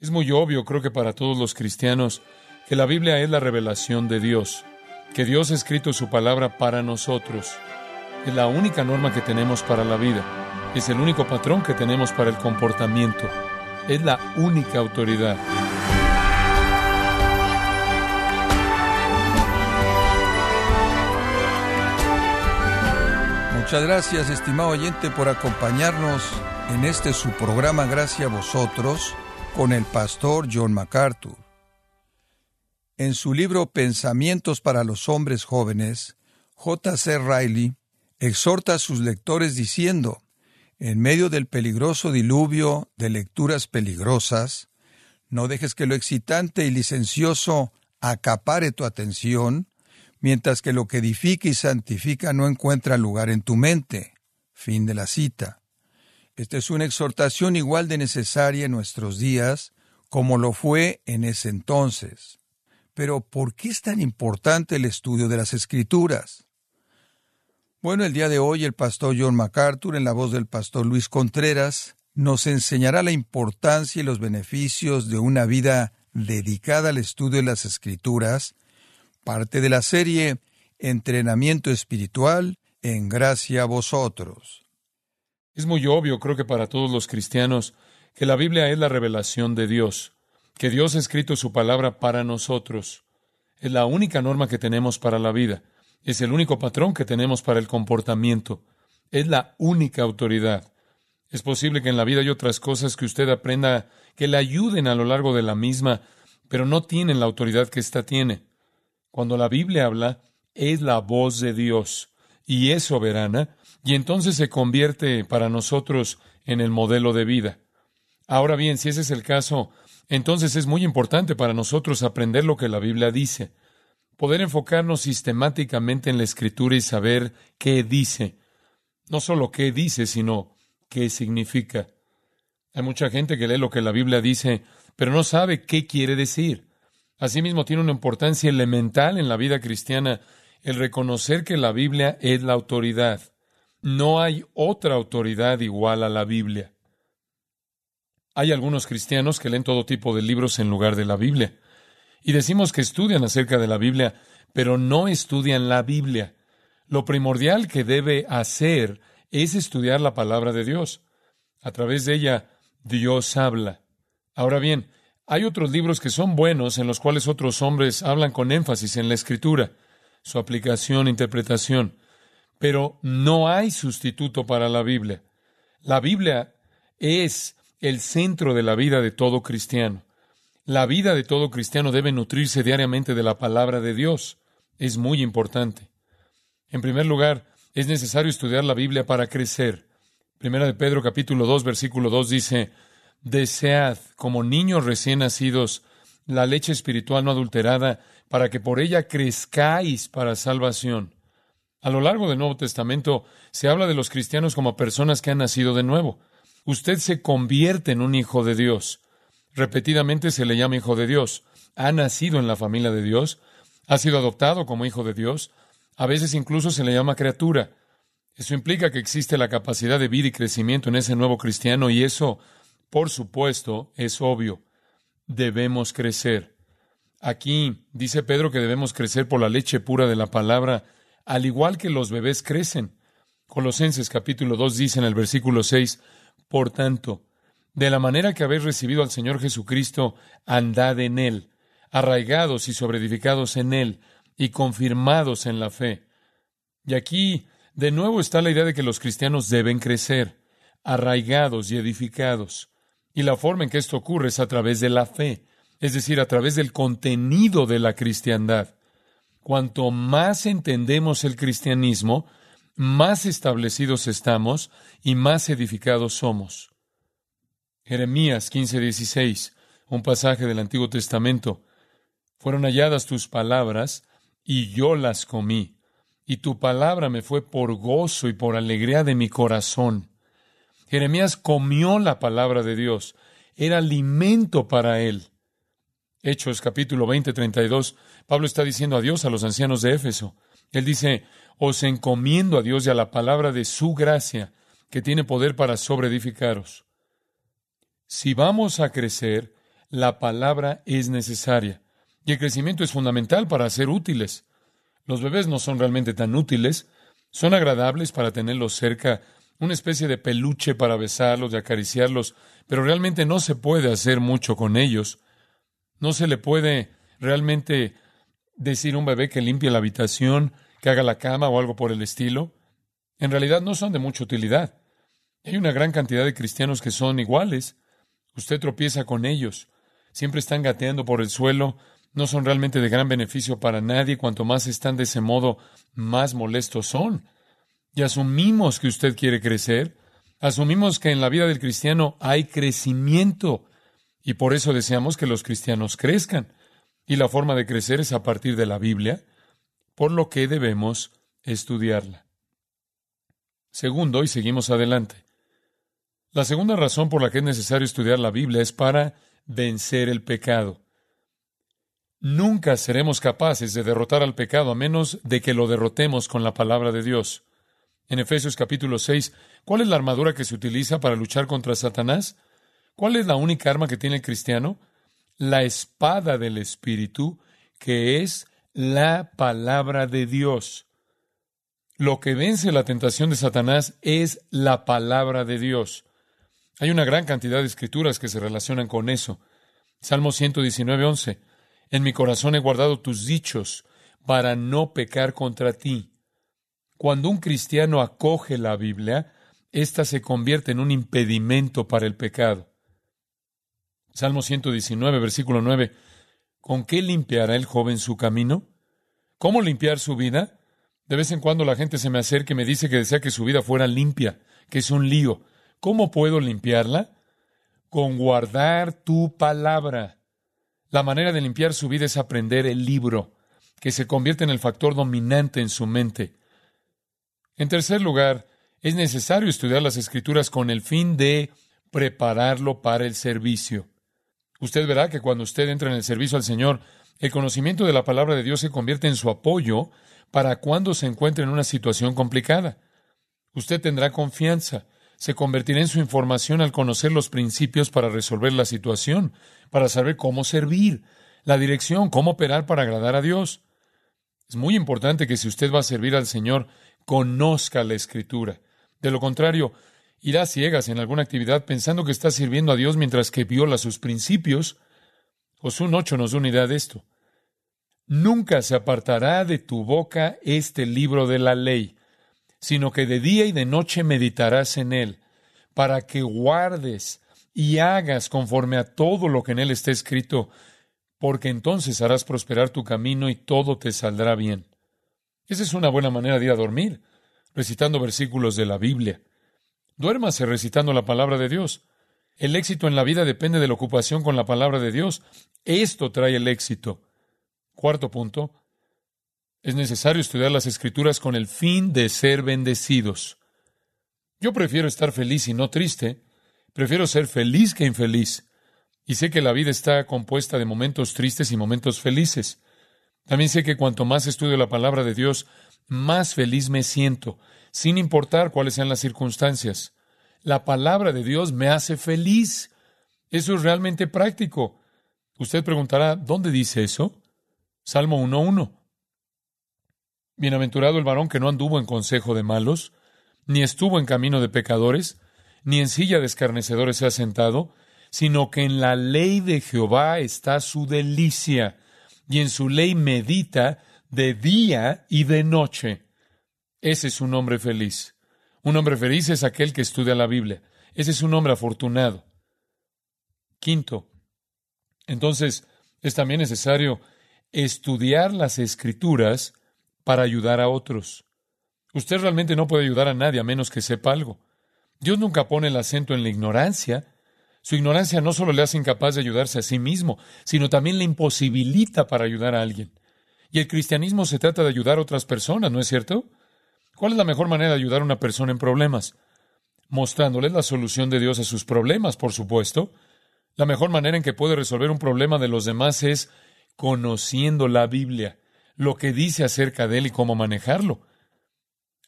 Es muy obvio, creo que para todos los cristianos, que la Biblia es la revelación de Dios, que Dios ha escrito su palabra para nosotros. Es la única norma que tenemos para la vida, es el único patrón que tenemos para el comportamiento, es la única autoridad. Muchas gracias, estimado oyente, por acompañarnos en este su programa Gracias a vosotros con el pastor John MacArthur. En su libro Pensamientos para los hombres jóvenes, J.C. Riley exhorta a sus lectores diciendo, en medio del peligroso diluvio de lecturas peligrosas, no dejes que lo excitante y licencioso acapare tu atención, mientras que lo que edifica y santifica no encuentra lugar en tu mente. Fin de la cita. Esta es una exhortación igual de necesaria en nuestros días como lo fue en ese entonces. Pero ¿por qué es tan importante el estudio de las Escrituras? Bueno, el día de hoy el pastor John MacArthur, en la voz del pastor Luis Contreras, nos enseñará la importancia y los beneficios de una vida dedicada al estudio de las Escrituras parte de la serie Entrenamiento Espiritual en Gracia a Vosotros. Es muy obvio, creo que para todos los cristianos, que la Biblia es la revelación de Dios, que Dios ha escrito su palabra para nosotros. Es la única norma que tenemos para la vida, es el único patrón que tenemos para el comportamiento, es la única autoridad. Es posible que en la vida hay otras cosas que usted aprenda que le ayuden a lo largo de la misma, pero no tienen la autoridad que ésta tiene. Cuando la Biblia habla, es la voz de Dios y es soberana, y entonces se convierte para nosotros en el modelo de vida. Ahora bien, si ese es el caso, entonces es muy importante para nosotros aprender lo que la Biblia dice, poder enfocarnos sistemáticamente en la Escritura y saber qué dice, no solo qué dice, sino qué significa. Hay mucha gente que lee lo que la Biblia dice, pero no sabe qué quiere decir. Asimismo, tiene una importancia elemental en la vida cristiana el reconocer que la Biblia es la autoridad. No hay otra autoridad igual a la Biblia. Hay algunos cristianos que leen todo tipo de libros en lugar de la Biblia. Y decimos que estudian acerca de la Biblia, pero no estudian la Biblia. Lo primordial que debe hacer es estudiar la palabra de Dios. A través de ella, Dios habla. Ahora bien, hay otros libros que son buenos en los cuales otros hombres hablan con énfasis en la escritura, su aplicación, interpretación, pero no hay sustituto para la Biblia. La Biblia es el centro de la vida de todo cristiano. La vida de todo cristiano debe nutrirse diariamente de la palabra de Dios. Es muy importante. En primer lugar, es necesario estudiar la Biblia para crecer. Primera de Pedro capítulo 2 versículo 2 dice, Desead, como niños recién nacidos, la leche espiritual no adulterada, para que por ella crezcáis para salvación. A lo largo del Nuevo Testamento se habla de los cristianos como personas que han nacido de nuevo. Usted se convierte en un hijo de Dios. Repetidamente se le llama hijo de Dios. Ha nacido en la familia de Dios. Ha sido adoptado como hijo de Dios. A veces incluso se le llama criatura. Eso implica que existe la capacidad de vida y crecimiento en ese nuevo cristiano y eso por supuesto, es obvio, debemos crecer. Aquí dice Pedro que debemos crecer por la leche pura de la palabra, al igual que los bebés crecen. Colosenses capítulo 2 dice en el versículo 6, Por tanto, de la manera que habéis recibido al Señor Jesucristo, andad en Él, arraigados y sobreedificados en Él, y confirmados en la fe. Y aquí, de nuevo, está la idea de que los cristianos deben crecer, arraigados y edificados. Y la forma en que esto ocurre es a través de la fe, es decir, a través del contenido de la cristiandad. Cuanto más entendemos el cristianismo, más establecidos estamos y más edificados somos. Jeremías 15:16, un pasaje del Antiguo Testamento. Fueron halladas tus palabras y yo las comí, y tu palabra me fue por gozo y por alegría de mi corazón. Jeremías comió la palabra de Dios, era alimento para él. Hechos capítulo 20, 32, Pablo está diciendo adiós a los ancianos de Éfeso. Él dice, os encomiendo a Dios y a la palabra de su gracia, que tiene poder para sobreedificaros. Si vamos a crecer, La palabra es necesaria. Y el crecimiento es fundamental para ser útiles. Los bebés no son realmente tan útiles. Son agradables para tenerlos cerca, una especie de peluche para besarlos y acariciarlos, pero realmente no se puede hacer mucho con ellos. No se le puede realmente decir a un bebé que limpie la habitación, que haga la cama o algo por el estilo. En realidad no son de mucha utilidad. Hay una gran cantidad de cristianos que son iguales. Usted tropieza con ellos. Siempre están gateando por el suelo. No son realmente de gran beneficio para nadie. Cuanto más están de ese modo, más molestos son. Y asumimos que usted quiere crecer. Asumimos que en la vida del cristiano hay crecimiento. Y por eso deseamos que los cristianos crezcan. Y la forma de crecer es a partir de la Biblia, por lo que debemos estudiarla. Segundo, y seguimos adelante. La segunda razón por la que es necesario estudiar la Biblia es para vencer el pecado. Nunca seremos capaces de derrotar al pecado a menos de que lo derrotemos con la palabra de Dios. En Efesios capítulo 6, ¿cuál es la armadura que se utiliza para luchar contra Satanás? ¿Cuál es la única arma que tiene el cristiano? La espada del Espíritu, que es la palabra de Dios. Lo que vence la tentación de Satanás es la palabra de Dios. Hay una gran cantidad de escrituras que se relacionan con eso. Salmo 119, 11. En mi corazón he guardado tus dichos para no pecar contra ti. Cuando un cristiano acoge la Biblia, ésta se convierte en un impedimento para el pecado. Salmo 119, versículo 9. ¿Con qué limpiará el joven su camino? ¿Cómo limpiar su vida? De vez en cuando la gente se me acerca y me dice que desea que su vida fuera limpia, que es un lío. ¿Cómo puedo limpiarla? Con guardar tu palabra. La manera de limpiar su vida es aprender el libro, que se convierte en el factor dominante en su mente. En tercer lugar, es necesario estudiar las escrituras con el fin de prepararlo para el servicio. Usted verá que cuando usted entra en el servicio al Señor, el conocimiento de la palabra de Dios se convierte en su apoyo para cuando se encuentre en una situación complicada. Usted tendrá confianza se convertirá en su información al conocer los principios para resolver la situación, para saber cómo servir, la dirección, cómo operar para agradar a Dios. Es muy importante que si usted va a servir al Señor, conozca la Escritura. De lo contrario, irá ciegas en alguna actividad pensando que está sirviendo a Dios mientras que viola sus principios. Josué 8 nos da una idea de esto. Nunca se apartará de tu boca este libro de la ley, sino que de día y de noche meditarás en él, para que guardes y hagas conforme a todo lo que en él está escrito, porque entonces harás prosperar tu camino y todo te saldrá bien. Esa es una buena manera de ir a dormir, recitando versículos de la Biblia. Duérmase recitando la palabra de Dios. El éxito en la vida depende de la ocupación con la palabra de Dios. Esto trae el éxito. Cuarto punto, es necesario estudiar las escrituras con el fin de ser bendecidos. Yo prefiero estar feliz y no triste. Prefiero ser feliz que infeliz. Y sé que la vida está compuesta de momentos tristes y momentos felices. También sé que cuanto más estudio la palabra de Dios, más feliz me siento, sin importar cuáles sean las circunstancias. La palabra de Dios me hace feliz. Eso es realmente práctico. Usted preguntará, ¿dónde dice eso? Salmo 1.1. Bienaventurado el varón que no anduvo en consejo de malos, ni estuvo en camino de pecadores, ni en silla de escarnecedores se ha sentado, sino que en la ley de Jehová está su delicia, y en su ley medita de día y de noche. Ese es un hombre feliz. Un hombre feliz es aquel que estudia la Biblia. Ese es un hombre afortunado. Quinto, entonces es también necesario estudiar las escrituras para ayudar a otros. Usted realmente no puede ayudar a nadie a menos que sepa algo. Dios nunca pone el acento en la ignorancia. Su ignorancia no solo le hace incapaz de ayudarse a sí mismo, sino también le imposibilita para ayudar a alguien. Y el cristianismo se trata de ayudar a otras personas, ¿no es cierto? ¿Cuál es la mejor manera de ayudar a una persona en problemas? Mostrándoles la solución de Dios a sus problemas, por supuesto. La mejor manera en que puede resolver un problema de los demás es conociendo la Biblia lo que dice acerca de él y cómo manejarlo.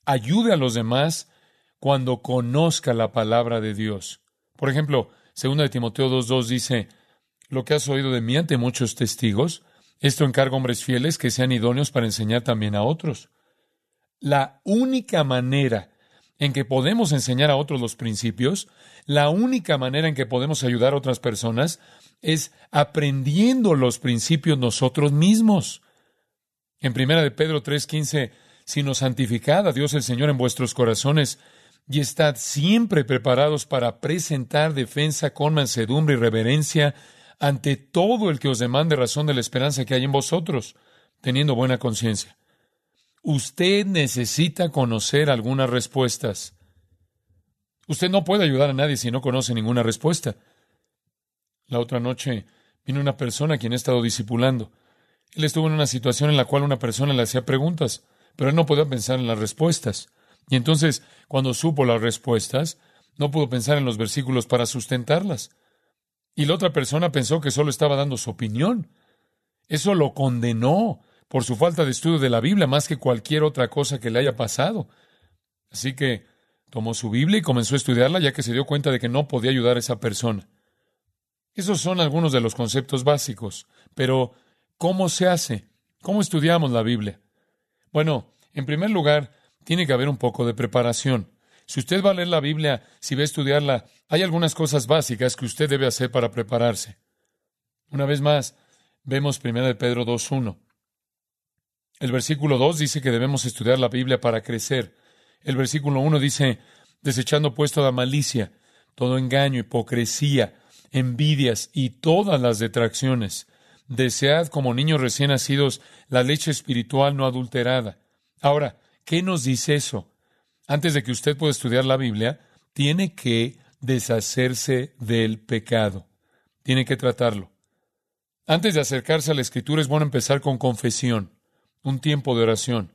Ayude a los demás cuando conozca la palabra de Dios. Por ejemplo, 2 de Timoteo 2.2 dice, lo que has oído de mí ante muchos testigos. Esto encarga hombres fieles que sean idóneos para enseñar también a otros. La única manera en que podemos enseñar a otros los principios, la única manera en que podemos ayudar a otras personas es aprendiendo los principios nosotros mismos. En primera de Pedro 3:15, sino santificad a Dios el Señor en vuestros corazones y estad siempre preparados para presentar defensa con mansedumbre y reverencia ante todo el que os demande razón de la esperanza que hay en vosotros, teniendo buena conciencia. Usted necesita conocer algunas respuestas. Usted no puede ayudar a nadie si no conoce ninguna respuesta. La otra noche vino una persona a quien he estado discipulando. Él estuvo en una situación en la cual una persona le hacía preguntas, pero él no podía pensar en las respuestas. Y entonces, cuando supo las respuestas, no pudo pensar en los versículos para sustentarlas. Y la otra persona pensó que solo estaba dando su opinión. Eso lo condenó por su falta de estudio de la Biblia más que cualquier otra cosa que le haya pasado. Así que tomó su Biblia y comenzó a estudiarla ya que se dio cuenta de que no podía ayudar a esa persona. Esos son algunos de los conceptos básicos. Pero, ¿cómo se hace? ¿Cómo estudiamos la Biblia? Bueno, en primer lugar, tiene que haber un poco de preparación. Si usted va a leer la Biblia, si va a estudiarla, hay algunas cosas básicas que usted debe hacer para prepararse. Una vez más, vemos 1 de Pedro 2.1. El versículo 2 dice que debemos estudiar la Biblia para crecer. El versículo 1 dice, desechando puesto la malicia, todo engaño, hipocresía, envidias y todas las detracciones. Desead como niños recién nacidos la leche espiritual no adulterada. Ahora, ¿qué nos dice eso? antes de que usted pueda estudiar la Biblia, tiene que deshacerse del pecado. Tiene que tratarlo. Antes de acercarse a la Escritura es bueno empezar con confesión, un tiempo de oración.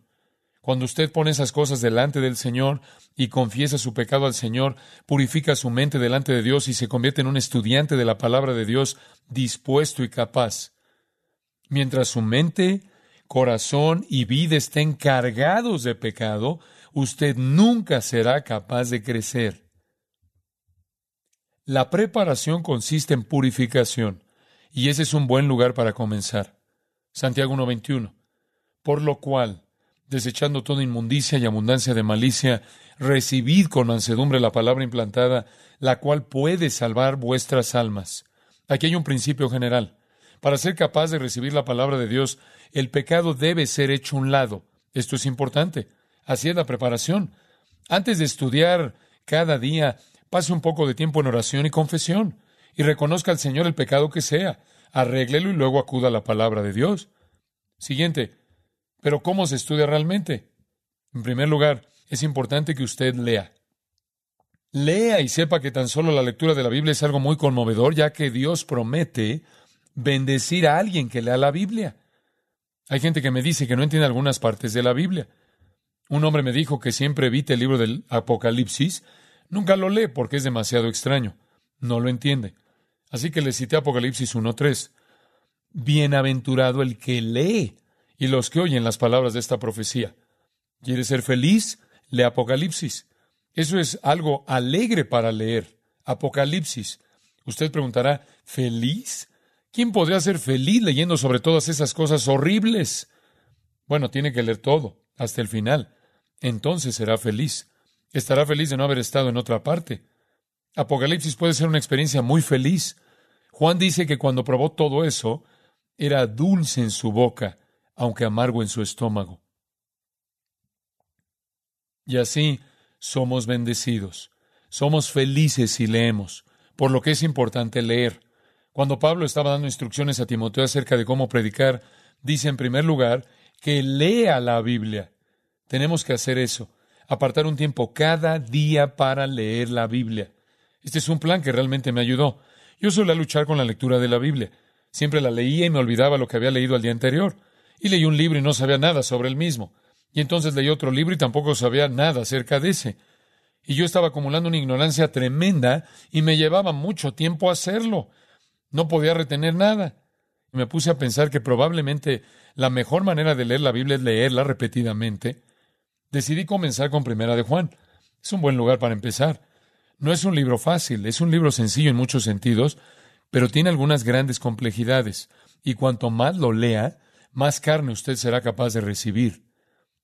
Cuando usted pone esas cosas delante del Señor y confiesa su pecado al Señor, purifica su mente delante de Dios y se convierte en un estudiante de la palabra de Dios dispuesto y capaz. Mientras su mente, corazón y vida estén cargados de pecado, usted nunca será capaz de crecer. La preparación consiste en purificación, y ese es un buen lugar para comenzar. Santiago 1.21. Por lo cual, desechando toda inmundicia y abundancia de malicia, recibid con mansedumbre la palabra implantada, la cual puede salvar vuestras almas. Aquí hay un principio general. Para ser capaz de recibir la palabra de Dios, el pecado debe ser hecho un lado. Esto es importante. Así es la preparación. Antes de estudiar cada día, pase un poco de tiempo en oración y confesión y reconozca al Señor el pecado que sea. Arréglelo y luego acuda a la palabra de Dios. Siguiente. Pero ¿cómo se estudia realmente? En primer lugar, es importante que usted lea. Lea y sepa que tan solo la lectura de la Biblia es algo muy conmovedor, ya que Dios promete bendecir a alguien que lea la Biblia. Hay gente que me dice que no entiende algunas partes de la Biblia. Un hombre me dijo que siempre evite el libro del Apocalipsis. Nunca lo lee porque es demasiado extraño. No lo entiende. Así que le cité Apocalipsis 1.3. Bienaventurado el que lee y los que oyen las palabras de esta profecía. ¿Quiere ser feliz? Lee Apocalipsis. Eso es algo alegre para leer. Apocalipsis. Usted preguntará, ¿feliz? ¿Quién podría ser feliz leyendo sobre todas esas cosas horribles? Bueno, tiene que leer todo, hasta el final entonces será feliz. Estará feliz de no haber estado en otra parte. Apocalipsis puede ser una experiencia muy feliz. Juan dice que cuando probó todo eso, era dulce en su boca, aunque amargo en su estómago. Y así somos bendecidos. Somos felices si leemos, por lo que es importante leer. Cuando Pablo estaba dando instrucciones a Timoteo acerca de cómo predicar, dice en primer lugar que lea la Biblia. Tenemos que hacer eso, apartar un tiempo cada día para leer la Biblia. Este es un plan que realmente me ayudó. Yo solía luchar con la lectura de la Biblia. Siempre la leía y me olvidaba lo que había leído al día anterior. Y leí un libro y no sabía nada sobre el mismo. Y entonces leí otro libro y tampoco sabía nada acerca de ese. Y yo estaba acumulando una ignorancia tremenda y me llevaba mucho tiempo hacerlo. No podía retener nada. Me puse a pensar que probablemente la mejor manera de leer la Biblia es leerla repetidamente decidí comenzar con Primera de Juan. Es un buen lugar para empezar. No es un libro fácil, es un libro sencillo en muchos sentidos, pero tiene algunas grandes complejidades, y cuanto más lo lea, más carne usted será capaz de recibir.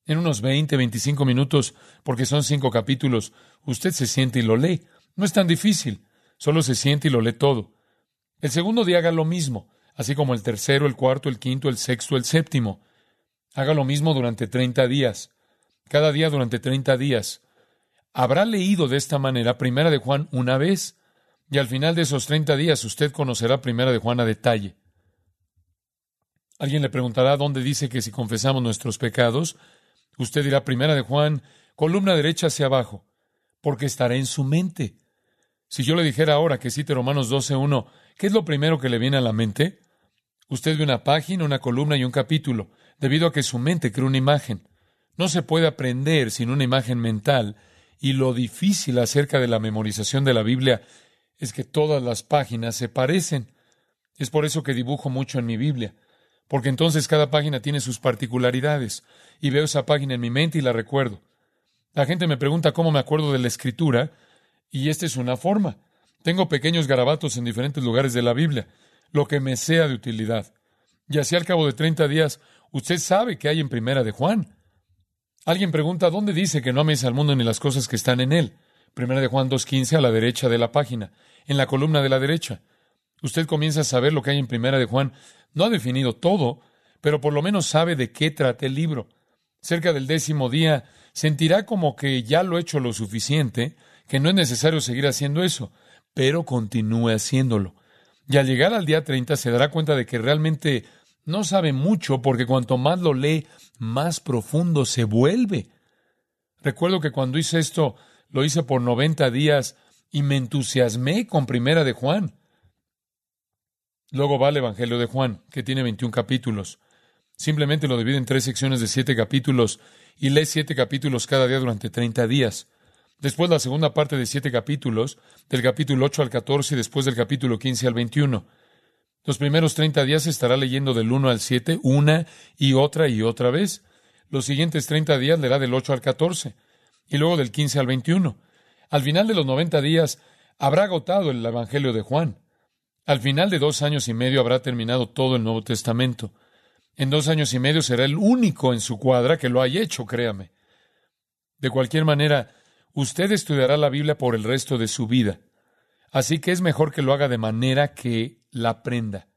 En unos 20, 25 minutos, porque son cinco capítulos, usted se siente y lo lee. No es tan difícil, solo se siente y lo lee todo. El segundo día haga lo mismo, así como el tercero, el cuarto, el quinto, el sexto, el séptimo. Haga lo mismo durante 30 días, cada día durante 30 días. Habrá leído de esta manera Primera de Juan una vez, y al final de esos 30 días usted conocerá Primera de Juan a detalle. Alguien le preguntará dónde dice que si confesamos nuestros pecados, usted dirá Primera de Juan, columna derecha hacia abajo, porque estará en su mente. Si yo le dijera ahora que cite Romanos 12.1, ¿qué es lo primero que le viene a la mente? Usted ve una página, una columna y un capítulo, debido a que su mente crea una imagen. No se puede aprender sin una imagen mental, y lo difícil acerca de la memorización de la Biblia es que todas las páginas se parecen. Es por eso que dibujo mucho en mi Biblia, porque entonces cada página tiene sus particularidades, y veo esa página en mi mente y la recuerdo. La gente me pregunta cómo me acuerdo de la escritura, y esta es una forma. Tengo pequeños garabatos en diferentes lugares de la Biblia, lo que me sea de utilidad. Y así al cabo de treinta días, usted sabe que hay en primera de Juan. Alguien pregunta, ¿dónde dice que no ames al mundo ni las cosas que están en él? Primera de Juan 2.15 a la derecha de la página, en la columna de la derecha. Usted comienza a saber lo que hay en Primera de Juan. No ha definido todo, pero por lo menos sabe de qué trata el libro. Cerca del décimo día, sentirá como que ya lo ha hecho lo suficiente, que no es necesario seguir haciendo eso, pero continúe haciéndolo. Y al llegar al día 30 se dará cuenta de que realmente no sabe mucho porque cuanto más lo lee, más profundo se vuelve. Recuerdo que cuando hice esto, lo hice por 90 días y me entusiasmé con Primera de Juan. Luego va el Evangelio de Juan, que tiene 21 capítulos. Simplemente lo divide en tres secciones de siete capítulos y lee siete capítulos cada día durante 30 días. Después la segunda parte de siete capítulos, del capítulo 8 al 14 y después del capítulo 15 al 21. Los primeros 30 días estará leyendo del 1 al 7 una y otra y otra vez. Los siguientes 30 días leerá del 8 al 14 y luego del 15 al 21. Al final de los 90 días habrá agotado el Evangelio de Juan. Al final de dos años y medio habrá terminado todo el Nuevo Testamento. En dos años y medio será el único en su cuadra que lo haya hecho, créame. De cualquier manera, usted estudiará la Biblia por el resto de su vida. Así que es mejor que lo haga de manera que la aprenda.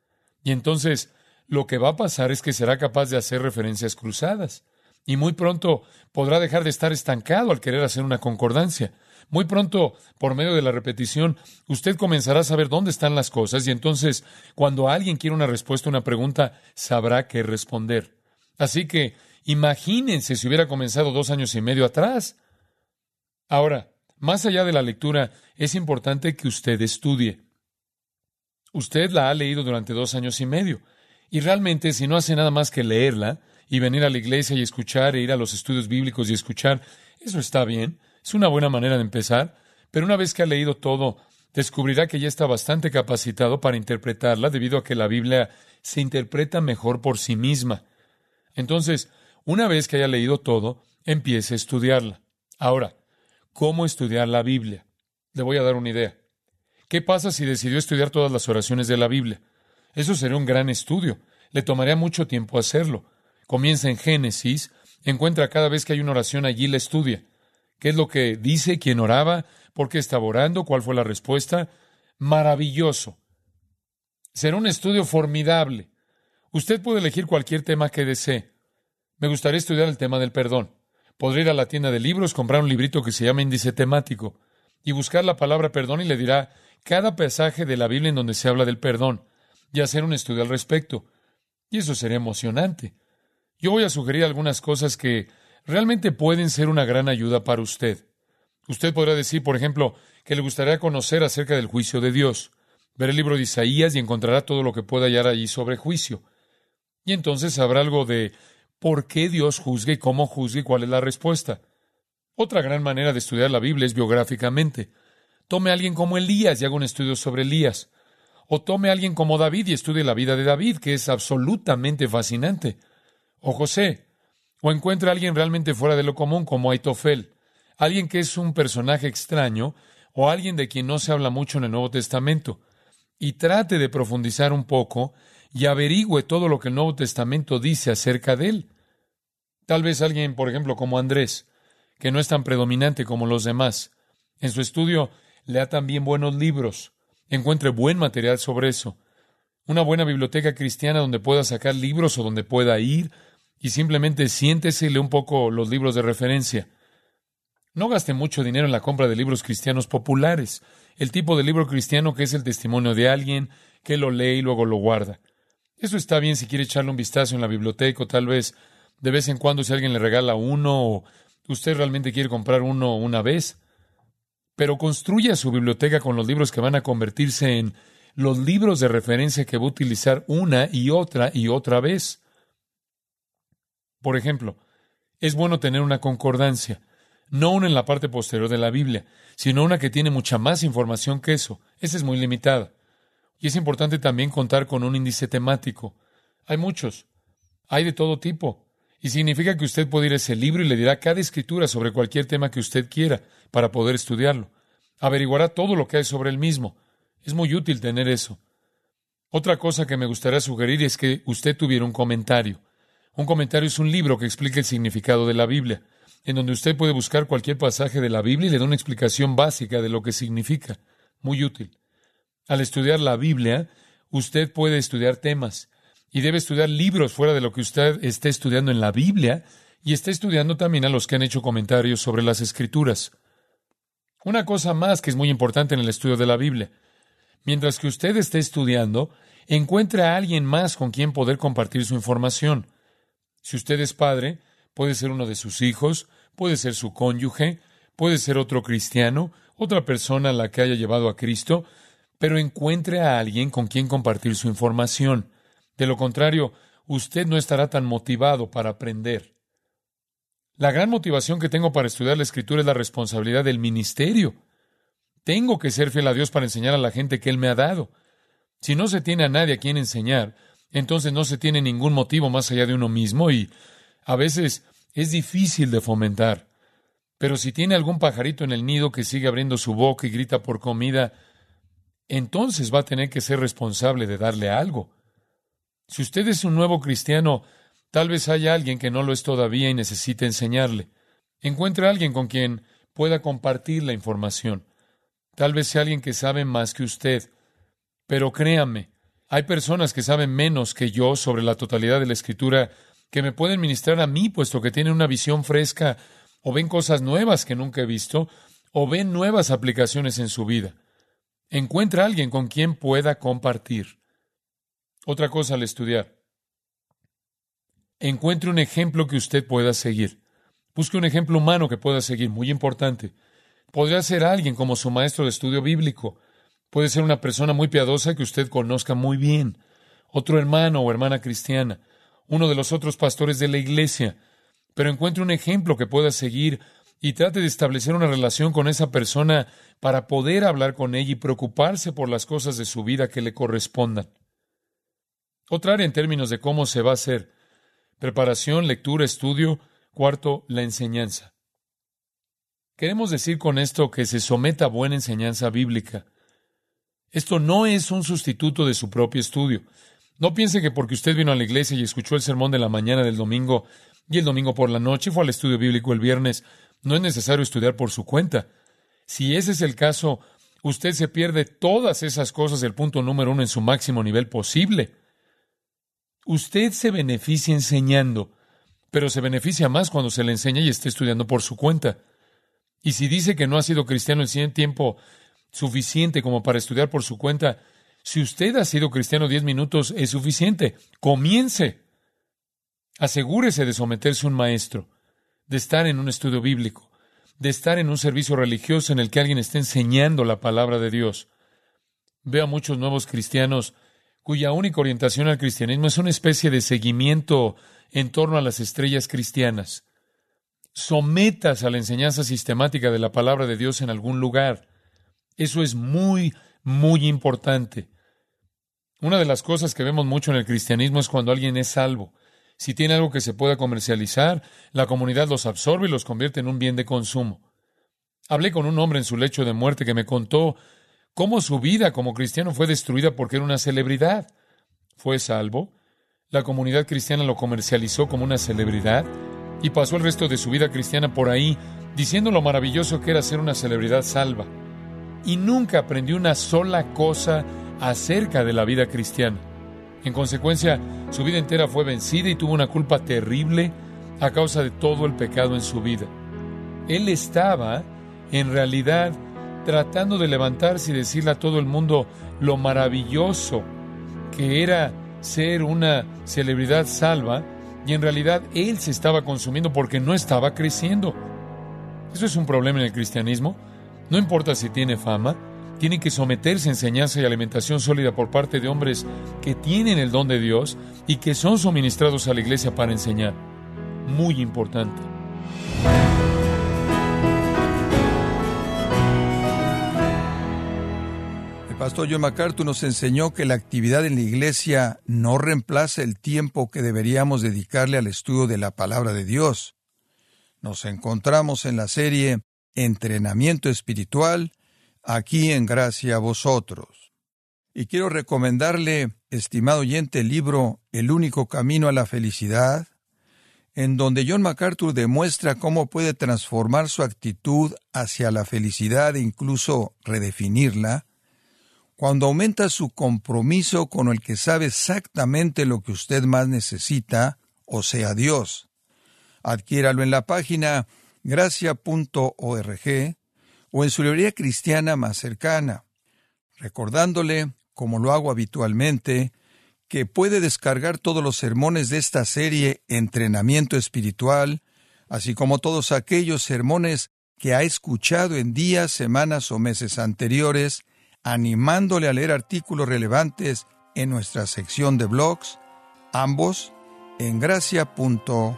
Y entonces lo que va a pasar es que será capaz de hacer referencias cruzadas. Y muy pronto podrá dejar de estar estancado al querer hacer una concordancia. Muy pronto, por medio de la repetición, usted comenzará a saber dónde están las cosas y entonces, cuando alguien quiere una respuesta a una pregunta, sabrá qué responder. Así que, imagínense si hubiera comenzado dos años y medio atrás. Ahora, más allá de la lectura, es importante que usted estudie. Usted la ha leído durante dos años y medio. Y realmente, si no hace nada más que leerla y venir a la iglesia y escuchar e ir a los estudios bíblicos y escuchar, eso está bien. Es una buena manera de empezar. Pero una vez que ha leído todo, descubrirá que ya está bastante capacitado para interpretarla debido a que la Biblia se interpreta mejor por sí misma. Entonces, una vez que haya leído todo, empiece a estudiarla. Ahora, ¿cómo estudiar la Biblia? Le voy a dar una idea. ¿Qué pasa si decidió estudiar todas las oraciones de la Biblia? Eso sería un gran estudio. Le tomaría mucho tiempo hacerlo. Comienza en Génesis, encuentra cada vez que hay una oración allí la estudia. ¿Qué es lo que dice? ¿Quién oraba? ¿Por qué estaba orando? ¿Cuál fue la respuesta? Maravilloso. Será un estudio formidable. Usted puede elegir cualquier tema que desee. Me gustaría estudiar el tema del perdón. Podría ir a la tienda de libros, comprar un librito que se llama índice temático y buscar la palabra perdón y le dirá cada pasaje de la Biblia en donde se habla del perdón y hacer un estudio al respecto. Y eso sería emocionante. Yo voy a sugerir algunas cosas que realmente pueden ser una gran ayuda para usted. Usted podrá decir, por ejemplo, que le gustaría conocer acerca del juicio de Dios. Ver el libro de Isaías y encontrará todo lo que pueda hallar allí sobre juicio. Y entonces habrá algo de por qué Dios juzga y cómo juzga y cuál es la respuesta. Otra gran manera de estudiar la Biblia es biográficamente. Tome a alguien como Elías y haga un estudio sobre Elías. O tome a alguien como David y estudie la vida de David, que es absolutamente fascinante. O José. O encuentre a alguien realmente fuera de lo común como Aitofel. Alguien que es un personaje extraño o alguien de quien no se habla mucho en el Nuevo Testamento. y trate de profundizar un poco y averigüe todo lo que el Nuevo Testamento dice acerca de él. Tal vez alguien, por ejemplo, como Andrés, que no es tan predominante como los demás, en su estudio lea también buenos libros, encuentre buen material sobre eso. Una buena biblioteca cristiana donde pueda sacar libros o donde pueda ir y simplemente siéntese y lee un poco los libros de referencia. No gaste mucho dinero en la compra de libros cristianos populares, el tipo de libro cristiano que es el testimonio de alguien que lo lee y luego lo guarda. Eso está bien si quiere echarle un vistazo en la biblioteca o tal vez de vez en cuando si alguien le regala uno o usted realmente quiere comprar uno una vez. Pero construya su biblioteca con los libros que van a convertirse en los libros de referencia que va a utilizar una y otra y otra vez. Por ejemplo, es bueno tener una concordancia, no una en la parte posterior de la Biblia, sino una que tiene mucha más información que eso. Esa es muy limitada. Y es importante también contar con un índice temático. Hay muchos. Hay de todo tipo. Y significa que usted puede ir a ese libro y le dirá cada escritura sobre cualquier tema que usted quiera para poder estudiarlo. Averiguará todo lo que hay sobre el mismo. Es muy útil tener eso. Otra cosa que me gustaría sugerir es que usted tuviera un comentario. Un comentario es un libro que explica el significado de la Biblia en donde usted puede buscar cualquier pasaje de la Biblia y le da una explicación básica de lo que significa. Muy útil. Al estudiar la Biblia, usted puede estudiar temas y debe estudiar libros fuera de lo que usted esté estudiando en la Biblia y está estudiando también a los que han hecho comentarios sobre las escrituras. Una cosa más que es muy importante en el estudio de la Biblia. Mientras que usted esté estudiando, encuentre a alguien más con quien poder compartir su información. Si usted es padre, puede ser uno de sus hijos, puede ser su cónyuge, puede ser otro cristiano, otra persona a la que haya llevado a Cristo, pero encuentre a alguien con quien compartir su información. De lo contrario, usted no estará tan motivado para aprender. La gran motivación que tengo para estudiar la escritura es la responsabilidad del ministerio. Tengo que ser fiel a Dios para enseñar a la gente que Él me ha dado. Si no se tiene a nadie a quien enseñar, entonces no se tiene ningún motivo más allá de uno mismo y a veces es difícil de fomentar. Pero si tiene algún pajarito en el nido que sigue abriendo su boca y grita por comida, entonces va a tener que ser responsable de darle algo. Si usted es un nuevo cristiano, tal vez haya alguien que no lo es todavía y necesite enseñarle. Encuentre a alguien con quien pueda compartir la información. Tal vez sea alguien que sabe más que usted. Pero créame, hay personas que saben menos que yo sobre la totalidad de la escritura que me pueden ministrar a mí, puesto que tienen una visión fresca, o ven cosas nuevas que nunca he visto, o ven nuevas aplicaciones en su vida. Encuentra alguien con quien pueda compartir. Otra cosa al estudiar. Encuentre un ejemplo que usted pueda seguir. Busque un ejemplo humano que pueda seguir, muy importante. Podría ser alguien como su maestro de estudio bíblico. Puede ser una persona muy piadosa que usted conozca muy bien. Otro hermano o hermana cristiana uno de los otros pastores de la iglesia, pero encuentre un ejemplo que pueda seguir y trate de establecer una relación con esa persona para poder hablar con ella y preocuparse por las cosas de su vida que le correspondan. Otra área en términos de cómo se va a hacer. Preparación, lectura, estudio. Cuarto, la enseñanza. Queremos decir con esto que se someta a buena enseñanza bíblica. Esto no es un sustituto de su propio estudio. No piense que porque usted vino a la iglesia y escuchó el sermón de la mañana del domingo y el domingo por la noche fue al estudio bíblico el viernes, no es necesario estudiar por su cuenta. Si ese es el caso, usted se pierde todas esas cosas del punto número uno en su máximo nivel posible. Usted se beneficia enseñando, pero se beneficia más cuando se le enseña y esté estudiando por su cuenta. Y si dice que no ha sido cristiano el tiempo suficiente como para estudiar por su cuenta, si usted ha sido cristiano diez minutos, es suficiente. Comience. Asegúrese de someterse a un maestro, de estar en un estudio bíblico, de estar en un servicio religioso en el que alguien esté enseñando la palabra de Dios. Veo a muchos nuevos cristianos cuya única orientación al cristianismo es una especie de seguimiento en torno a las estrellas cristianas. Sometas a la enseñanza sistemática de la palabra de Dios en algún lugar. Eso es muy, muy importante. Una de las cosas que vemos mucho en el cristianismo es cuando alguien es salvo. Si tiene algo que se pueda comercializar, la comunidad los absorbe y los convierte en un bien de consumo. Hablé con un hombre en su lecho de muerte que me contó cómo su vida como cristiano fue destruida porque era una celebridad. Fue salvo, la comunidad cristiana lo comercializó como una celebridad y pasó el resto de su vida cristiana por ahí diciendo lo maravilloso que era ser una celebridad salva. Y nunca aprendió una sola cosa acerca de la vida cristiana. En consecuencia, su vida entera fue vencida y tuvo una culpa terrible a causa de todo el pecado en su vida. Él estaba, en realidad, tratando de levantarse y decirle a todo el mundo lo maravilloso que era ser una celebridad salva, y en realidad él se estaba consumiendo porque no estaba creciendo. Eso es un problema en el cristianismo. No importa si tiene fama, tiene que someterse a enseñanza y alimentación sólida por parte de hombres que tienen el don de Dios y que son suministrados a la iglesia para enseñar. Muy importante. pastor John MacArthur nos enseñó que la actividad en la iglesia no reemplaza el tiempo que deberíamos dedicarle al estudio de la palabra de Dios. Nos encontramos en la serie Entrenamiento Espiritual, aquí en Gracia a vosotros. Y quiero recomendarle, estimado oyente, el libro El único camino a la felicidad, en donde John MacArthur demuestra cómo puede transformar su actitud hacia la felicidad e incluso redefinirla, cuando aumenta su compromiso con el que sabe exactamente lo que usted más necesita, o sea Dios. Adquiéralo en la página gracia.org o en su librería cristiana más cercana, recordándole, como lo hago habitualmente, que puede descargar todos los sermones de esta serie Entrenamiento Espiritual, así como todos aquellos sermones que ha escuchado en días, semanas o meses anteriores, animándole a leer artículos relevantes en nuestra sección de blogs, ambos en gracia.org.